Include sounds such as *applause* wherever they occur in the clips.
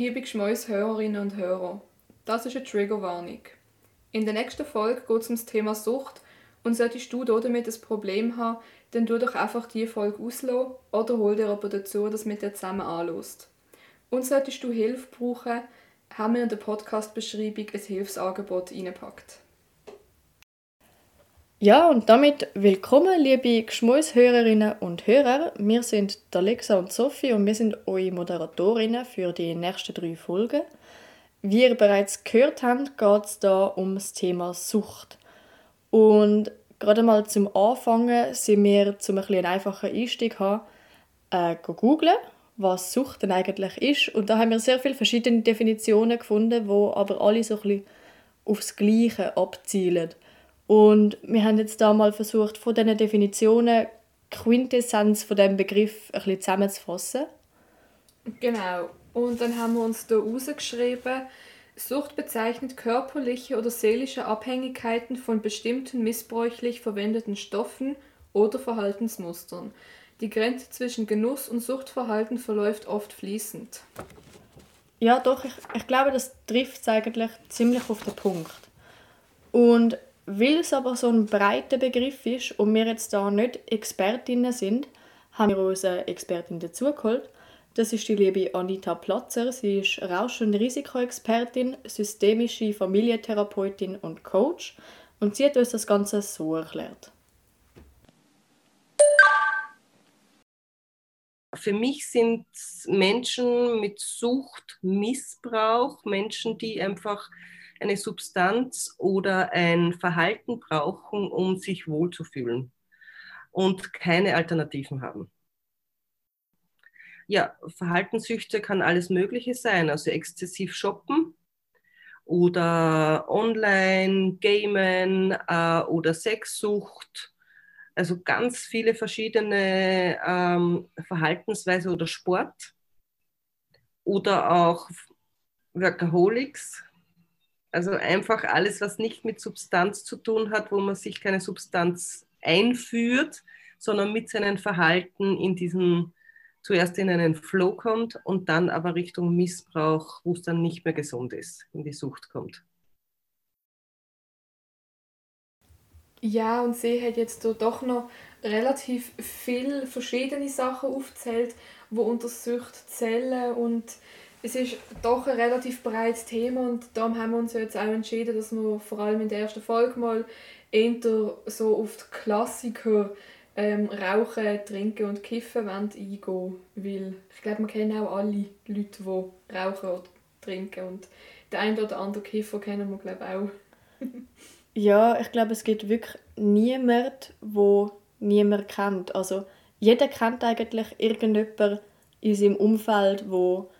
Liebe Geschmäus-Hörerinnen und Hörer, das ist eine Triggerwarnung. In der nächsten Folge geht es um das Thema Sucht und solltest du damit ein Problem haben, dann tu doch einfach die Folge auslassen oder hol dir aber dazu, dass mit dir zusammen anlässt. Und solltest du Hilfe brauchen, haben wir in der Podcast-Beschreibung ein Hilfsangebot reingepackt. Ja, und damit willkommen, liebe Geschmäushörerinnen und Hörer. Wir sind Alexa und Sophie und wir sind eure Moderatorinnen für die nächsten drei Folgen. Wie ihr bereits gehört habt, geht es da um das Thema Sucht. Und gerade mal zum Anfangen sind wir, um ein einen einfachen Einstieg zu haben, äh, googeln, was Sucht denn eigentlich ist. Und da haben wir sehr viele verschiedene Definitionen gefunden, wo aber alle so ein bisschen aufs Gleiche abzielen. Und wir haben jetzt da mal versucht, von diesen Definitionen Quintessenz von dem Begriff ein bisschen zusammenzufassen. Genau. Und dann haben wir uns da rausgeschrieben, Sucht bezeichnet körperliche oder seelische Abhängigkeiten von bestimmten missbräuchlich verwendeten Stoffen oder Verhaltensmustern. Die Grenze zwischen Genuss und Suchtverhalten verläuft oft fließend. Ja, doch, ich, ich glaube, das trifft es eigentlich ziemlich auf den Punkt. Und weil es aber so ein breiter Begriff ist und wir jetzt da nicht Expertinnen sind, haben wir uns eine Expertin dazugeholt. Das ist die liebe Anita Platzer. Sie ist Rausch- und Risikoexpertin, systemische Familientherapeutin und Coach. Und sie hat uns das Ganze so erklärt. Für mich sind Menschen mit Suchtmissbrauch Menschen, die einfach eine Substanz oder ein Verhalten brauchen, um sich wohlzufühlen und keine Alternativen haben. Ja, Verhaltenssüchte kann alles Mögliche sein, also exzessiv shoppen oder online, gamen äh, oder Sexsucht. Also ganz viele verschiedene ähm, Verhaltensweise oder Sport oder auch Workaholics, also einfach alles, was nicht mit Substanz zu tun hat, wo man sich keine Substanz einführt, sondern mit seinem Verhalten in diesen, zuerst in einen Flow kommt und dann aber Richtung Missbrauch, wo es dann nicht mehr gesund ist, in die Sucht kommt. Ja, und sie hat jetzt doch noch relativ viele verschiedene Sachen aufzählt, wo unter Sucht zählen und es ist doch ein relativ breites Thema und darum haben wir uns jetzt auch entschieden, dass wir vor allem in der ersten Folge mal eher so auf die Klassiker ähm, Rauchen, Trinken und Kiffen eingehen weil ich glaube, wir kennen auch alle Leute, die rauchen oder trinken und der eine oder andere Kiffer kennen wir glaube auch. *laughs* ja, ich glaube, es gibt wirklich niemanden, wo niemand kennt. Also jeder kennt eigentlich irgendjemanden in seinem Umfeld, wo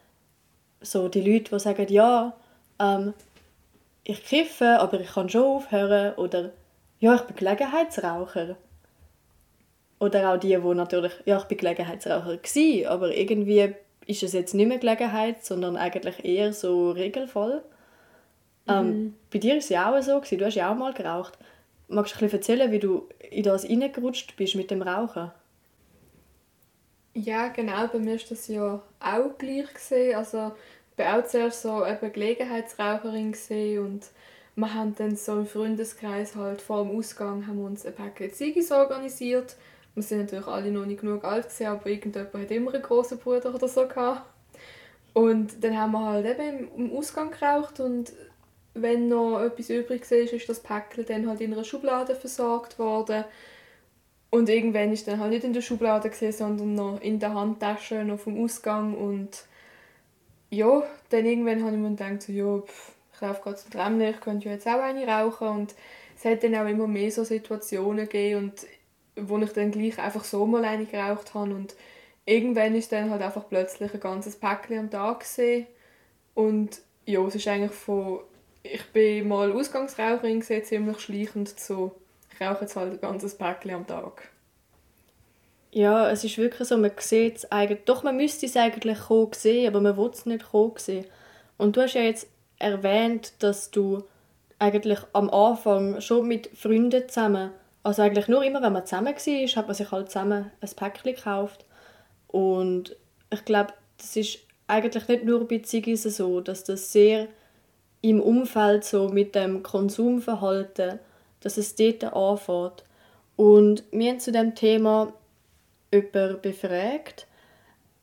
so die Leute, die sagen, ja, ähm, ich kiffe, aber ich kann schon aufhören oder ja, ich bin Gelegenheitsraucher. Oder auch die, die natürlich, ja, ich bin Gelegenheitsraucher gewesen, aber irgendwie ist es jetzt nicht mehr Gelegenheit, sondern eigentlich eher so Regelfall. Ähm, mhm. Ähm, bei dir war es ja auch so, gewesen. du hast ja auch mal geraucht. Magst du ein erzählen, wie du in das reingerutscht bist mit dem Rauchen? Ja, genau, bei mir war das ja auch gleich. Gewesen. Also, ich war auch zuerst so eben Gelegenheitsraucherin und wir haben dann so im Freundeskreis halt vor dem Ausgang haben wir uns ein Paket Ziggis organisiert. Wir sind natürlich alle noch nicht genug alt gewesen, aber irgendjemand hat immer einen grossen Bruder oder so gehabt. Und dann haben wir halt eben im Ausgang geraucht und wenn noch etwas übrig war, ist das Päckchen dann halt in einer Schublade versorgt worden. Und irgendwann ist dann halt nicht in der Schublade gesehen, sondern noch in der Handtasche noch vom Ausgang. Und ja, dann irgendwann habe ich mir gedacht, so, ja, pff, ich laufe gerade zum Tramler, ich könnte ja jetzt auch eine rauchen. Und es hat dann auch immer mehr so Situationen gegeben und wo ich dann gleich einfach so mal eine geraucht habe. Und irgendwann ist dann halt einfach plötzlich ein ganzes Päckchen am Tag gesehen. Und ja, es ist eigentlich von ich bin mal Ausgangsraucherin gesehen, ziemlich schleichend zu ich rauche jetzt halt ein ganzes Päckchen am Tag. Ja, es ist wirklich so, man sieht es eigentlich, doch man müsste es eigentlich kommen sehen, aber man will es nicht kommen sehen. Und du hast ja jetzt erwähnt, dass du eigentlich am Anfang schon mit Freunden zusammen, also eigentlich nur immer, wenn man zusammen war, hat man sich halt zusammen ein Päckchen gekauft. Und ich glaube, das ist eigentlich nicht nur bei Ziggis so, dass das sehr im Umfeld so mit dem Konsumverhalten, dass es dort anfängt. Und wir haben zu dem Thema jemanden befragt,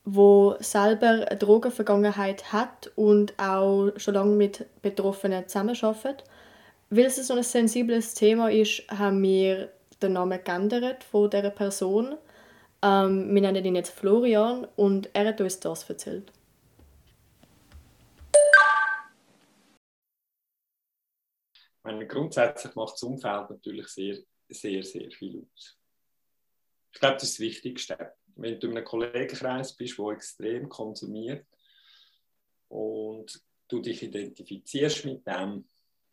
wo selber eine Drogenvergangenheit hat und auch schon lange mit Betroffenen zusammenarbeitet. Weil es so ein sensibles Thema ist, haben wir den Namen geändert von dieser Person. Ähm, wir nennen ihn jetzt Florian und er hat uns das erzählt. Meine, grundsätzlich macht das Umfeld natürlich sehr, sehr, sehr viel aus. Ich glaube, das ist das Wichtigste. Wenn du in einem Kollegenkreis bist, der extrem konsumiert und du dich identifizierst mit dem,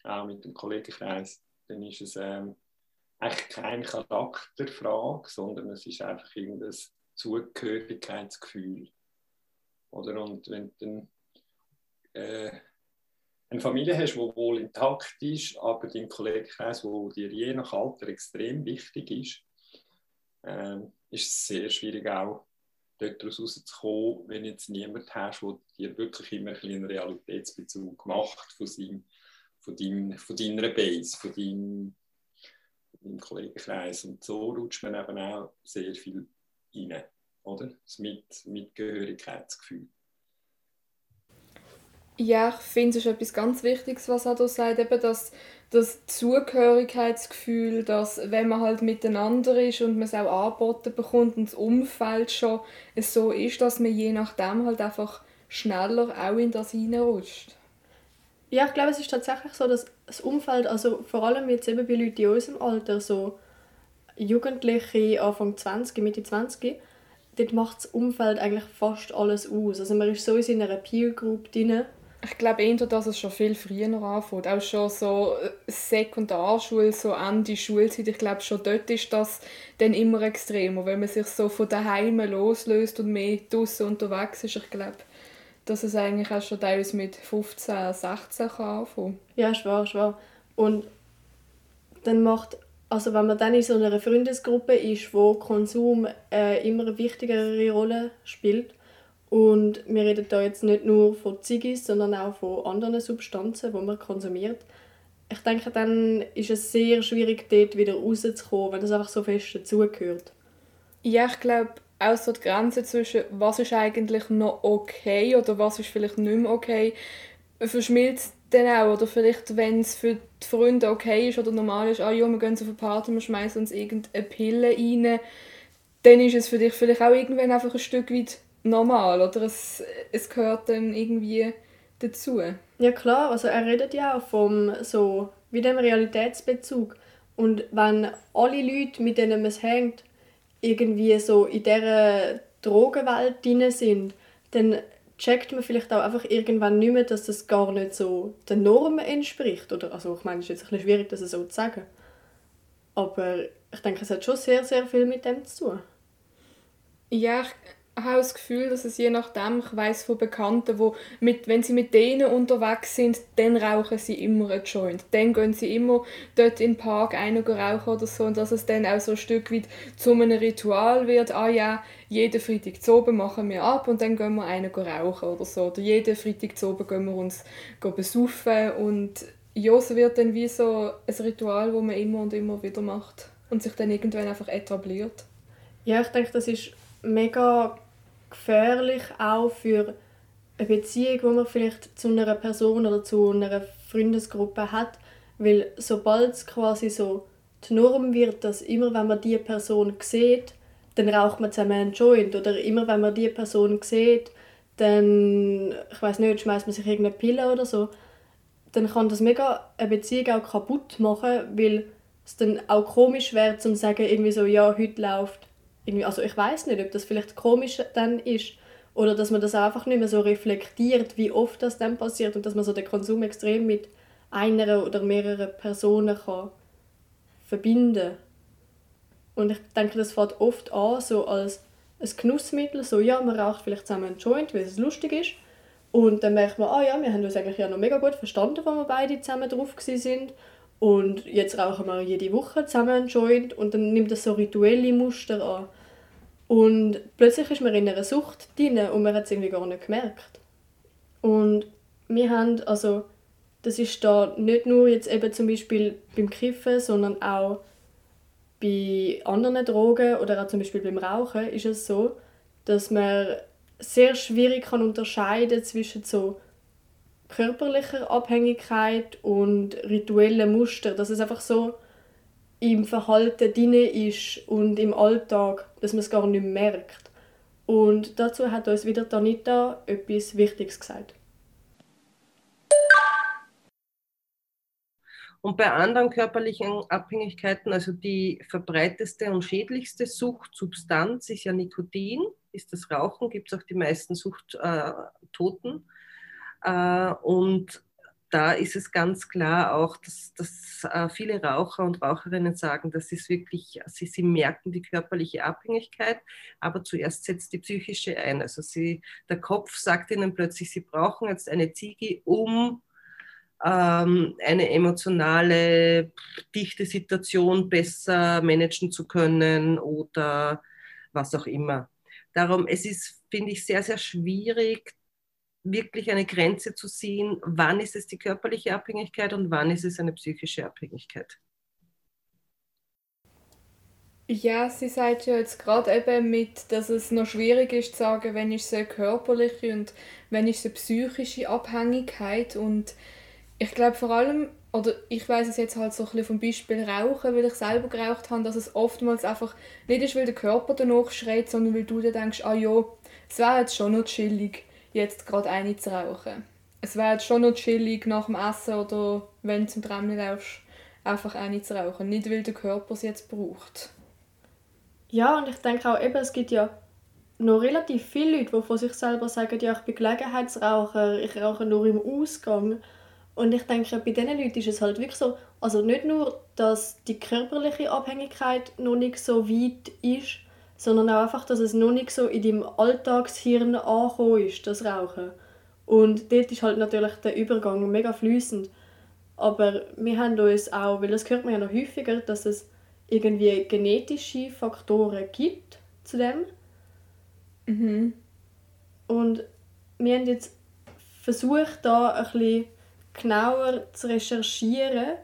auch mit dem Kollegenkreis, dann ist es ähm, eigentlich keine Charakterfrage, sondern es ist einfach irgendein Zugehörigkeitsgefühl. Oder? Und wenn du dann äh, eine Familie hast, die wohl intakt ist, aber dein Kollegenkreis, der dir je nach Alter extrem wichtig ist, ähm, ist es sehr schwierig auch, dort rauszukommen, wenn jetzt niemand hast, der dir wirklich immer ein einen Realitätsbezug macht von, seinem, von, deinem, von deiner Base, von deinem, von deinem Kollegenkreis. Und so rutscht man eben auch sehr viel rein, oder? Das Mit Mitgehörigkeitsgefühl. Ja, ich finde, es ist etwas ganz Wichtiges, was er da sagt, eben das, das Zugehörigkeitsgefühl, dass wenn man halt miteinander ist und man es auch angeboten bekommt und das Umfeld schon so ist, dass man je nachdem halt einfach schneller auch in das hineinrutscht. Ja, ich glaube, es ist tatsächlich so, dass das Umfeld, also vor allem jetzt eben bei Leuten in unserem Alter, so Jugendliche, Anfang 20, Mitte 20, dort macht das Umfeld eigentlich fast alles aus. Also man ist so in einer Peer Group drin ich glaube eher, dass es schon viel früher anfängt. Auch schon so äh, Sekundarschule, so Ende Schulzeit. Ich glaube, schon dort ist das dann immer extremer, wenn man sich so von daheim loslöst und mehr draußen unterwegs ist. Ich glaube, dass es eigentlich auch schon teilweise mit 15, 16 kann anfangen. Ja, schwer, schwer. Und dann macht, also wenn man dann in so einer Freundesgruppe ist, wo Konsum äh, immer eine wichtigere Rolle spielt, und wir reden da jetzt nicht nur von Ziggis, sondern auch von anderen Substanzen, die man konsumiert. Ich denke, dann ist es sehr schwierig, dort wieder rauszukommen, wenn es einfach so fest dazugehört. Ja, ich glaube, auch so die Grenze zwischen was ist eigentlich noch okay oder was ist vielleicht nicht mehr okay, verschmilzt dann auch. Oder vielleicht, wenn es für die Freunde okay ist oder normal ist, ah ja, wir gehen auf eine Party, wir schmeißen uns irgendeine Pille rein, dann ist es für dich vielleicht auch irgendwann einfach ein Stück weit normal oder es, es gehört dann irgendwie dazu. Ja klar, also er redet ja auch vom so wie dem Realitätsbezug und wenn alle Leute, mit denen man es hängt, irgendwie so in dieser Drogenwelt drin sind, dann checkt man vielleicht auch einfach irgendwann nicht mehr, dass das gar nicht so den Normen entspricht. Oder, also ich meine, es ist jetzt ein bisschen schwierig, das so zu sagen. Aber ich denke, es hat schon sehr, sehr viel mit dem zu tun. Ja, ich, habe das Gefühl, dass es je nachdem, ich weiß von Bekannten, wo mit, wenn sie mit denen unterwegs sind, dann rauchen sie immer einen Joint. Dann gehen sie immer dort den Park einen rauchen oder so und dass es dann auch so ein Stück weit zu einem Ritual wird. Ah ja, jeden Freitag zu oben machen wir ab und dann gehen wir einen rauchen oder so. Oder jeden Freitag zu oben gehen wir uns besaufen und ja, es wird dann wie so ein Ritual, das man immer und immer wieder macht und sich dann irgendwann einfach etabliert. Ja, ich denke, das ist mega gefährlich auch für eine Beziehung, die man vielleicht zu einer Person oder zu einer Freundesgruppe hat, weil sobald es quasi so die Norm wird, dass immer wenn man die Person sieht, dann raucht man zusammen einen Joint. Oder immer wenn man die Person sieht, dann, ich weiß nicht, schmeißt man sich irgendeine Pille oder so, dann kann das mega eine Beziehung auch kaputt machen, weil es dann auch komisch wäre, zu sagen, irgendwie so, ja, heute läuft irgendwie, also ich weiß nicht, ob das vielleicht komisch dann ist oder dass man das einfach nicht mehr so reflektiert, wie oft das dann passiert und dass man so den Konsum extrem mit einer oder mehreren Personen kann verbinden. Und ich denke, das fängt oft an so als ein Genussmittel, so ja, man raucht vielleicht zusammen einen Joint, weil es lustig ist. Und dann merkt man, ah ja, wir haben uns eigentlich ja noch mega gut verstanden, als wir beide zusammen drauf sind und jetzt rauchen wir jede Woche zusammen einen Joint und dann nimmt das so rituelle Muster an. Und plötzlich ist man in einer Sucht drin und man hat es irgendwie gar nicht gemerkt. Und wir haben, also das ist da nicht nur jetzt eben zum Beispiel beim Kiffen, sondern auch bei anderen Drogen oder auch zum Beispiel beim Rauchen ist es so, dass man sehr schwierig kann unterscheiden zwischen so körperlicher Abhängigkeit und rituellen Muster, dass es einfach so im Verhalten drin ist und im Alltag, dass man es gar nicht merkt. Und dazu hat uns wieder Tanita etwas Wichtiges gesagt. Und bei anderen körperlichen Abhängigkeiten, also die verbreiteste und schädlichste Suchtsubstanz ist ja Nikotin, ist das Rauchen, gibt es auch die meisten Suchttoten. Äh, und da ist es ganz klar auch, dass, dass äh, viele Raucher und Raucherinnen sagen, das ist wirklich, sie, sie merken die körperliche Abhängigkeit, aber zuerst setzt die psychische ein. Also sie, der Kopf sagt ihnen plötzlich, sie brauchen jetzt eine Ziege, um ähm, eine emotionale, dichte Situation besser managen zu können oder was auch immer. Darum, es ist, finde ich, sehr, sehr schwierig, wirklich eine Grenze zu ziehen, wann ist es die körperliche Abhängigkeit und wann ist es eine psychische Abhängigkeit. Ja, sie sagt ja jetzt gerade eben mit, dass es noch schwierig ist zu sagen, wenn ist es eine körperliche und wenn ist es eine psychische Abhängigkeit und ich glaube vor allem, oder ich weiß es jetzt halt so ein bisschen vom Beispiel Rauchen, weil ich selber geraucht habe, dass es oftmals einfach nicht ist, weil der Körper danach schreit, sondern weil du dir denkst, ah ja, es wäre jetzt schon noch chillig, jetzt gerade eine zu rauchen. Es wäre schon noch chillig nach dem Essen oder wenn du zum Trammen laufst, einfach eine zu rauchen. Nicht, weil der Körper es jetzt braucht. Ja, und ich denke auch eben, es gibt ja noch relativ viele Leute, die von sich selber sagen, ja, ich bin Gelegenheitsraucher, ich rauche nur im Ausgang. Und ich denke, bei diesen Leuten ist es halt wirklich so, also nicht nur, dass die körperliche Abhängigkeit noch nicht so weit ist, sondern auch einfach, dass es noch nicht so in deinem Alltagshirn angekommen ist, das Rauchen. Und dort ist halt natürlich der Übergang mega fließend. Aber wir haben uns auch, weil das hört man ja noch häufiger, dass es irgendwie genetische Faktoren gibt zu dem. Mhm. Und wir haben jetzt versucht, da ein bisschen genauer zu recherchieren,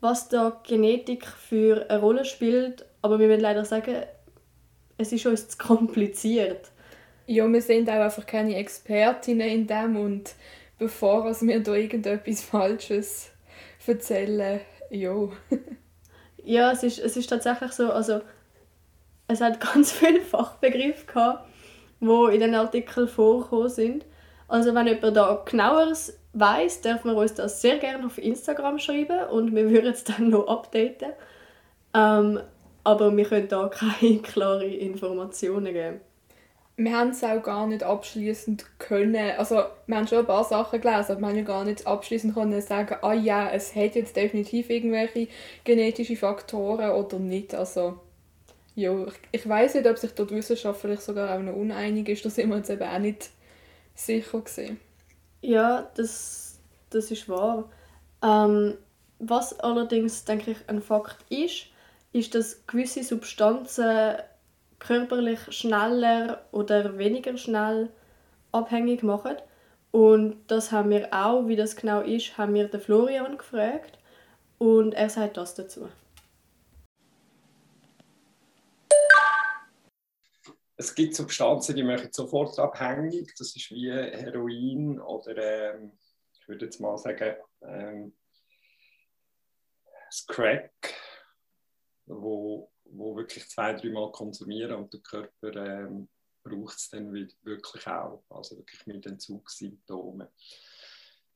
was da Genetik für eine Rolle spielt. Aber wir müssen leider sagen, es ist uns zu kompliziert. Ja, wir sind auch einfach keine Expertinnen in dem und bevor wir da irgendetwas Falsches erzählen, ja. *laughs* ja, es ist, es ist tatsächlich so, also es hat *laughs* ganz viele Fachbegriffe gehabt, die in den Artikeln vorgekommen sind. Also wenn jemand da genaueres weiß, darf man uns das sehr gerne auf Instagram schreiben und wir würden es dann noch updaten. Ähm, aber wir können da *laughs* keine klaren Informationen geben. Wir haben es auch gar nicht abschließend können. Also wir haben schon ein paar Sachen gelesen, aber wir haben ja gar nicht abschließend können sagen, ah ja, es hat jetzt definitiv irgendwelche genetische Faktoren oder nicht. Also ja, ich, ich weiß nicht, ob sich dort Wissenschaft vielleicht sogar auch noch uneinig ist. Da sind wir uns eben auch nicht sicher gewesen. Ja, das, das ist wahr. Ähm, was allerdings, denke ich, ein Fakt ist, ist, dass gewisse Substanzen körperlich schneller oder weniger schnell abhängig machen. Und das haben wir auch, wie das genau ist, haben wir den Florian gefragt. Und er sagt das dazu. es gibt Substanzen, die machen sofort abhängig. Das ist wie Heroin oder ähm, ich würde jetzt mal sagen ähm, Crack, wo, wo wirklich zwei, dreimal konsumieren und der Körper ähm, braucht es dann wirklich auch, also wirklich mit Entzugssymptomen.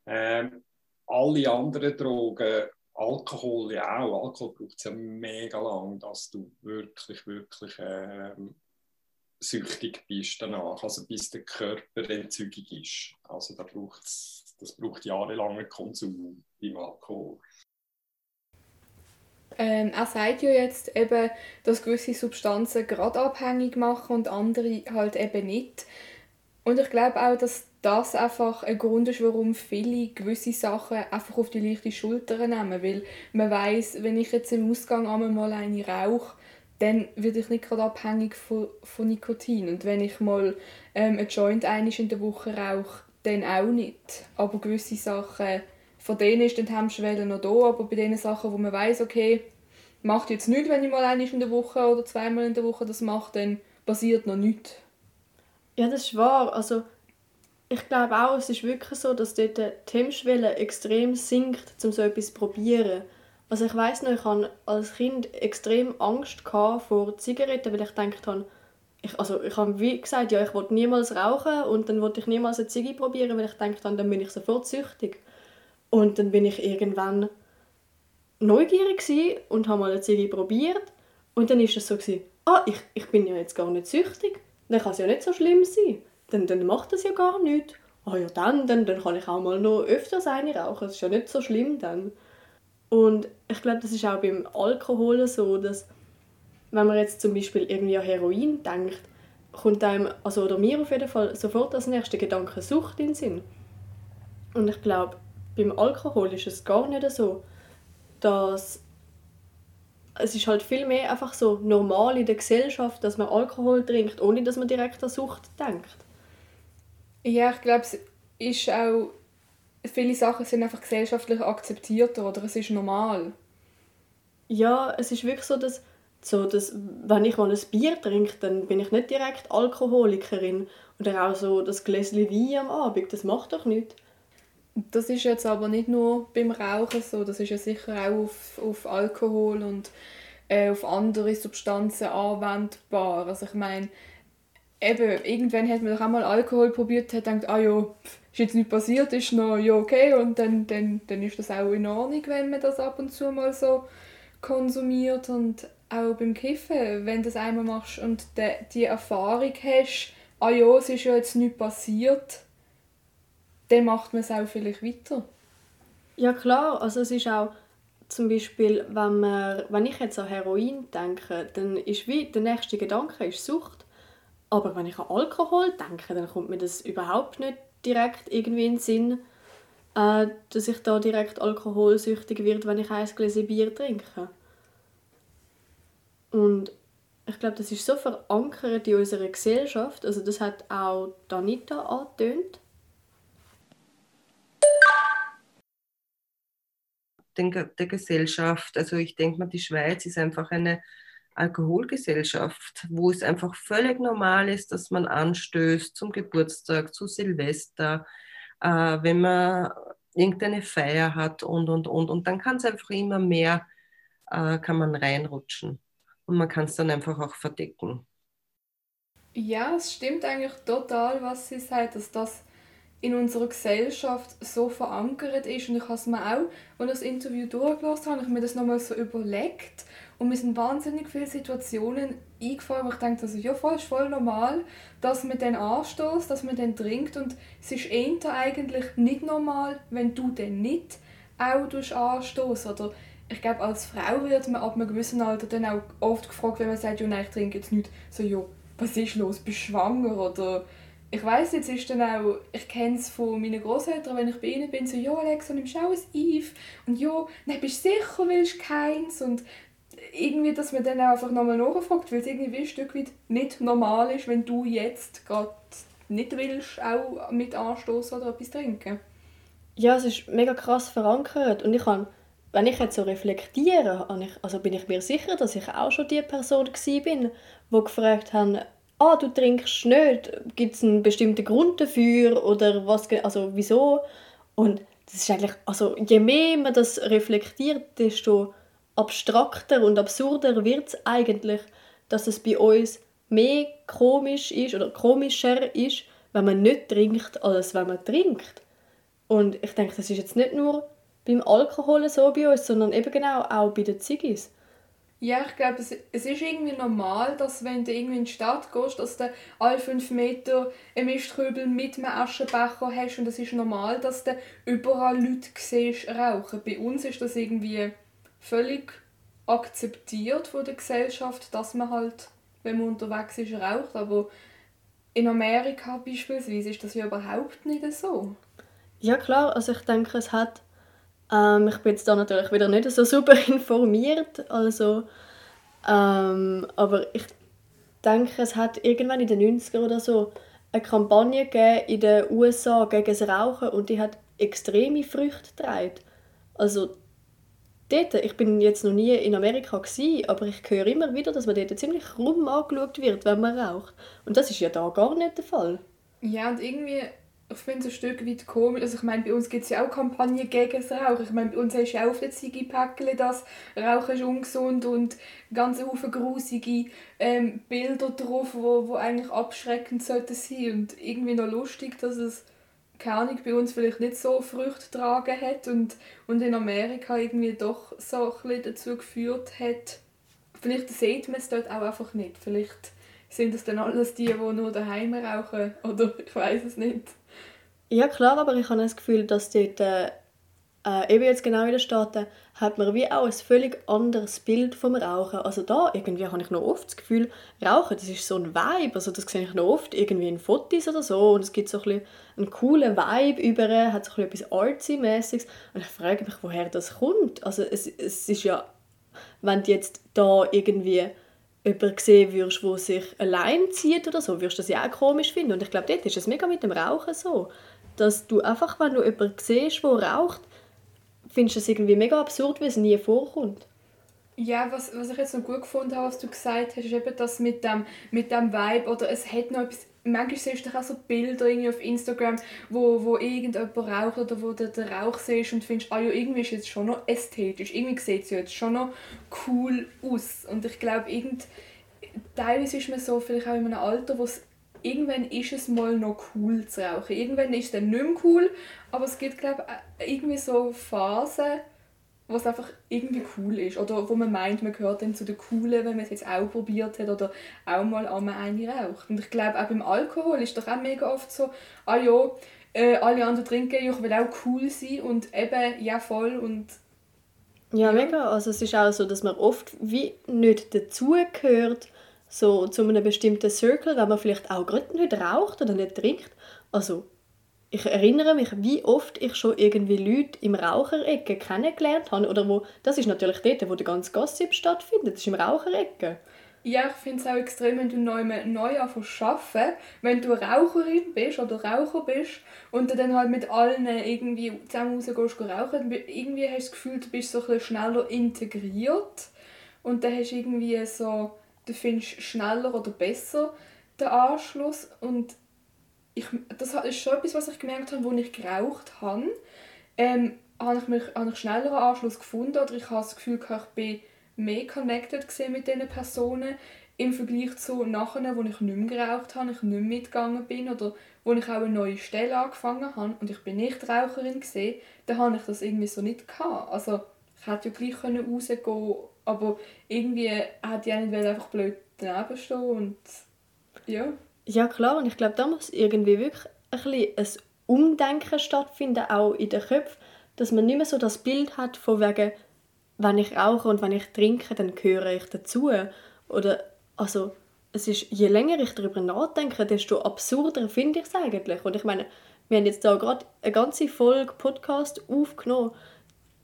Ähm, alle anderen Drogen, Alkohol ja auch, Alkohol braucht es ja mega lang, dass du wirklich, wirklich ähm, süchtig bist danach, also bis der Körper entzügig ist. Also da braucht's, das braucht jahrelangen Konsum beim Alkohol. Ähm, er sagt ja jetzt eben, dass gewisse Substanzen gerade abhängig machen und andere halt eben nicht. Und ich glaube auch, dass das einfach ein Grund ist, warum viele gewisse Sachen einfach auf die leichte Schulter nehmen. Weil man weiß, wenn ich jetzt im Ausgang einmal eine rauche, dann werde ich nicht gerade abhängig von, von Nikotin. Und wenn ich mal ähm, ein Joint einmal in der Woche rauche, dann auch nicht. Aber gewisse Sachen, von denen ist dann die Hemmschwelle noch da, aber bei den Sachen, wo man weiß, okay, macht jetzt nichts, wenn ich mal einmal in der Woche oder zweimal in der Woche das mache, dann passiert noch nichts. Ja, das ist wahr. Also, ich glaube auch, es ist wirklich so, dass dort die Hemmschwelle extrem sinkt, um so etwas zu probieren. Also ich weiß noch, ich hatte als Kind extrem Angst vor Zigaretten, weil ich gedacht habe, ich, also ich habe wie gesagt, ja, ich wollte niemals rauchen und dann wollte ich niemals eine Ziege probieren, weil ich gedacht habe, dann bin ich sofort süchtig. Und dann bin ich irgendwann neugierig und habe mal eine Ziege probiert und dann ist es so gewesen, ah, ich, ich bin ja jetzt gar nicht süchtig, dann kann es ja nicht so schlimm sein, dann, dann macht das ja gar nichts. Ah ja, dann, dann, dann kann ich auch mal noch öfters eine rauchen, das ist ja nicht so schlimm dann. Und ich glaube, das ist auch beim Alkohol so, dass wenn man jetzt zum Beispiel irgendwie an Heroin denkt, kommt einem, also oder mir auf jeden Fall, sofort als nächster Gedanke Sucht in den Sinn. Und ich glaube, beim Alkohol ist es gar nicht so, dass es ist halt viel mehr einfach so normal in der Gesellschaft, dass man Alkohol trinkt, ohne dass man direkt an Sucht denkt. Ja, ich glaube, es ist auch viele Sachen sind einfach gesellschaftlich akzeptierter oder es ist normal. Ja, es ist wirklich so, dass, so, dass wenn ich mal ein Bier trinke, dann bin ich nicht direkt Alkoholikerin. Oder auch so das Gläschen Wein am Abend, das macht doch nichts. Das ist jetzt aber nicht nur beim Rauchen so, das ist ja sicher auch auf, auf Alkohol und äh, auf andere Substanzen anwendbar. Also ich meine, eben, irgendwann hat man doch auch mal Alkohol probiert, hat gedacht, ah ja, ist jetzt nicht passiert, ist noch ja okay und dann, dann, dann ist das auch in Ordnung, wenn man das ab und zu mal so konsumiert und auch beim Kiffen, wenn du das einmal machst und de, die Erfahrung hast, ah ja, es ist ja jetzt nichts passiert, dann macht man es auch vielleicht weiter. Ja klar, also es ist auch zum Beispiel, wenn, man, wenn ich jetzt an Heroin denke, dann ist wie der nächste Gedanke ist Sucht. Aber wenn ich an Alkohol denke, dann kommt mir das überhaupt nicht direkt irgendwie in den Sinn, äh, dass ich da direkt alkoholsüchtig werde, wenn ich ein Gläschen Bier trinke. Und ich glaube, das ist so verankert in unserer Gesellschaft. Also das hat auch Danita angetönt. Der Gesellschaft. Also ich denke mal, die Schweiz ist einfach eine Alkoholgesellschaft, wo es einfach völlig normal ist, dass man anstößt zum Geburtstag, zu Silvester, äh, wenn man irgendeine Feier hat und, und, und. Und dann kann es einfach immer mehr, äh, kann man reinrutschen. Und man kann es dann einfach auch verdecken. Ja, es stimmt eigentlich total, was sie sagt, dass das in unserer Gesellschaft so verankert ist. Und ich habe es mir auch, als ich das Interview durchgelassen habe, ich mir das nochmal so überlegt. Und mir sind wahnsinnig viele Situationen eingefallen, wo ich denke, also, ja, voll, ist voll normal, dass man dann anstößt, dass man dann trinkt. Und es ist eigentlich nicht normal, wenn du dann nicht auch anstoßen Oder ich glaube, als Frau wird man ab einem gewissen Alter dann auch oft gefragt, wenn man sagt, ja, nein, ich trinke jetzt nicht. So, ja, was ist los, bist du schwanger? Oder ich weiß jetzt ist dann auch, ich kenne es von meinen Großeltern, wenn ich bei ihnen bin, so, ja Alexa, nimmst du auch ein Eve? Und ja, nein, bist du sicher, willst keins? Und irgendwie, dass man dann auch einfach nochmal nachfragt, weil es irgendwie ein Stück weit nicht normal ist, wenn du jetzt gerade nicht willst, auch mit anstoßen oder etwas trinken. Ja, es ist mega krass verankert und ich kann, wenn ich jetzt so reflektiere, also bin ich mir sicher, dass ich auch schon die Person war, bin, die gefragt haben, ah, du trinkst nicht, gibt es einen bestimmten Grund dafür oder was, also wieso? Und das ist eigentlich, also je mehr man das reflektiert, desto abstrakter und absurder wird es eigentlich, dass es bei uns mehr komisch ist oder komischer ist, wenn man nicht trinkt, als wenn man trinkt. Und ich denke, das ist jetzt nicht nur beim Alkohol so bei uns, sondern eben genau auch bei den Ziggis. Ja, ich glaube, es, es ist irgendwie normal, dass wenn du irgendwie in die Stadt gehst, dass du alle fünf Meter einen Mistkübel mit einem Aschenbecher hast und es ist normal, dass du überall Leute siehst rauchen. Bei uns ist das irgendwie völlig akzeptiert von der Gesellschaft, dass man halt, wenn man unterwegs ist, raucht. Aber in Amerika beispielsweise ist das ja überhaupt nicht so. Ja klar, also ich denke, es hat ähm, ich bin jetzt da natürlich wieder nicht so super *laughs* informiert, also, ähm, aber ich denke, es hat irgendwann in den 90er oder so eine Kampagne gegeben in den USA gegen das Rauchen und die hat extreme Früchte getragen. Also dort, ich bin jetzt noch nie in Amerika gewesen, aber ich höre immer wieder, dass man dort ziemlich rum angeschaut wird, wenn man raucht. Und das ist ja da gar nicht der Fall. Ja, und irgendwie, ich finde es ein Stück weit komisch. Also ich meine, bei uns gibt es ja auch Kampagnen gegen das Rauchen. Ich meine, bei uns hast du ja auch auf den Ziggy-Päckchen, dass Rauchen ist ungesund und ganz viele grusige ähm, Bilder drauf, wo, wo eigentlich abschreckend sollten sein. Und irgendwie noch lustig, dass es keine Ahnung, bei uns vielleicht nicht so Früchte tragen hat und, und in Amerika irgendwie doch so ein dazu geführt hat, vielleicht sieht man es dort auch einfach nicht. Vielleicht sind es dann alles die, die nur daheim rauchen oder ich weiß es nicht. Ja klar, aber ich habe das Gefühl, dass dort äh, äh, eben jetzt genau in den Staaten hat man wie auch ein völlig anderes Bild vom Rauchen. Also da irgendwie habe ich noch oft das Gefühl, Rauchen, das ist so ein Vibe, also das sehe ich noch oft irgendwie in Fotos oder so und es gibt so ein bisschen einen coolen Vibe über, hat so ein bisschen etwas artsy-mäßiges und ich frage mich, woher das kommt. Also es, es ist ja, wenn du jetzt da irgendwie jemanden sehen würdest, der sich allein zieht oder so, würdest du das ja auch komisch finden. Und ich glaube, dort ist es mega mit dem Rauchen so, dass du einfach, wenn du jemanden siehst, der raucht, findest du es irgendwie mega absurd, weil es nie vorkommt. Ja, was, was ich jetzt noch gut gefunden habe, was du gesagt hast, ist eben das mit dem, mit dem Vibe oder es hat noch etwas manchmal siehst du auch so Bilder irgendwie auf Instagram, wo, wo irgendjemand raucht oder wo du den Rauch siehst und findest, ah ja, irgendwie ist es jetzt schon noch ästhetisch, irgendwie sieht es ja jetzt schon noch cool aus. Und ich glaube, irgend, teilweise ist man so vielleicht auch in einem Alter, wo es irgendwann ist es mal noch cool zu rauchen. Irgendwann ist es dann nicht mehr cool, aber es gibt, glaube ich, irgendwie so Phasen, was einfach irgendwie cool ist. Oder wo man meint, man gehört dann zu den Coolen, wenn man es jetzt auch probiert hat oder auch mal einmal eine raucht. Und ich glaube, auch beim Alkohol ist doch auch mega oft so, ah ja, äh, alle anderen trinken, ich will auch cool sein und eben, ja voll und ja, ja, mega. Also es ist auch so, dass man oft wie nicht dazugehört, so zu einem bestimmten Circle, wenn man vielleicht auch gerade nicht raucht oder nicht trinkt. Also ich erinnere mich, wie oft ich schon irgendwie Leute im Raucherecke kennengelernt habe. Oder wo, das ist natürlich dort, wo der ganze Gossip stattfindet. Das ist im Raucherecke. Ja, ich finde es auch extrem, wenn du neu, neu arbeiten wenn du Raucherin bist oder Raucher bist und du dann halt mit allen irgendwie zusammen rausgehst rauchen, irgendwie hast du das Gefühl, du bist so ein bisschen schneller integriert und dann hast du irgendwie so, du findest schneller oder besser den Anschluss und ich, das ist schon etwas, was ich gemerkt habe, als ich geraucht habe. Ähm, habe ich, mich, habe ich schneller einen Anschluss gefunden oder ich habe das Gefühl, ich bin mehr connected mit diesen Personen im Vergleich zu nachher, wo ich nicht mehr geraucht habe, ich nicht mehr mitgegangen bin oder wo ich auch eine neue Stelle angefangen habe und ich bin nicht Raucherin gesehen, dann habe ich das irgendwie so nicht gehabt. Also ich hätte ja gleich rausgehen können, aber irgendwie ich auch nicht einfach blöd daneben stehen und ja. Ja, klar. Und ich glaube, da muss irgendwie wirklich ein, ein Umdenken stattfinden, auch in den Köpfen, dass man nicht mehr so das Bild hat, von wegen, wenn ich rauche und wenn ich trinke, dann gehöre ich dazu. Oder, also, es ist, je länger ich darüber nachdenke, desto absurder finde ich es eigentlich. Und ich meine, wir haben jetzt da gerade eine ganze Folge Podcast aufgenommen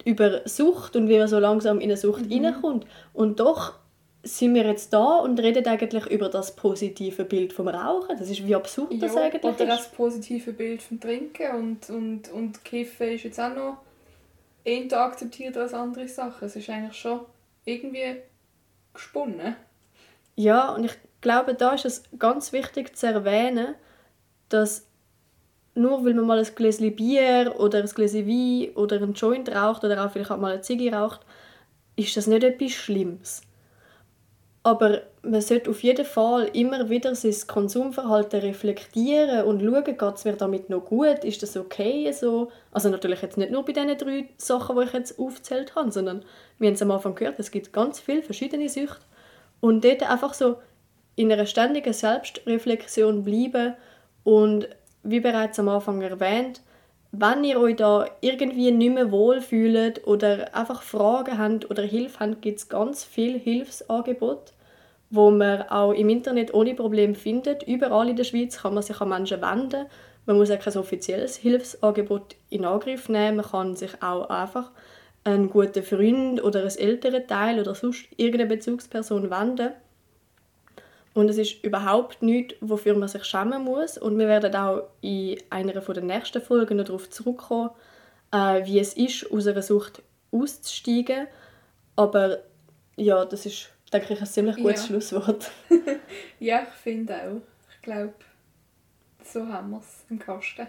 über Sucht und wie man so langsam in eine Sucht mhm. reinkommt. Und doch sind wir jetzt da und reden eigentlich über das positive Bild vom Rauchen. Das ist wie absurd das ja, eigentlich oder das positive Bild vom Trinken und, und, und Kiffen ist jetzt auch noch eher akzeptiert als andere Sachen. Es ist eigentlich schon irgendwie gesponnen. Ja, und ich glaube, da ist es ganz wichtig zu erwähnen, dass nur weil man mal ein Gläschen Bier oder ein Gläschen Wein oder einen Joint raucht oder auch vielleicht mal eine Ziege raucht, ist das nicht etwas Schlimmes. Aber man sollte auf jeden Fall immer wieder sein Konsumverhalten reflektieren und schauen, geht es mir damit noch gut, ist das okay so. Also natürlich jetzt nicht nur bei diesen drei Sachen, die ich jetzt aufgezählt habe, sondern wir haben es am Anfang gehört, es gibt ganz viele verschiedene Süchte. Und dort einfach so in einer ständigen Selbstreflexion bleiben und wie bereits am Anfang erwähnt, wenn ihr euch da irgendwie nicht mehr wohlfühlt oder einfach Fragen habt oder Hilfe habt, gibt es ganz viele Hilfsangebote wo man auch im Internet ohne Problem findet. Überall in der Schweiz kann man sich an Menschen wenden. Man muss auch kein offizielles Hilfsangebot in Angriff nehmen. Man kann sich auch einfach einen guten Freund oder ein älteren Teil oder sonst irgendeine Bezugsperson wenden. Und es ist überhaupt nichts, wofür man sich schämen muss. Und wir werden auch in einer der nächsten Folgen noch darauf zurückkommen, äh, wie es ist, aus einer Sucht auszusteigen. Aber ja, das ist, denke ich, ein ziemlich gutes Ja. Schlusswort. *laughs* Ja, ich finde auch. Ich glaube, so haben wir es im Kasten.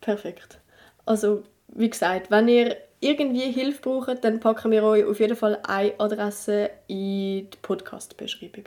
Perfekt. Also, wie gesagt, wenn ihr irgendwie Hilfe braucht, dann packen wir euch auf jeden Fall eine Adresse in die Podcast-Beschreibung.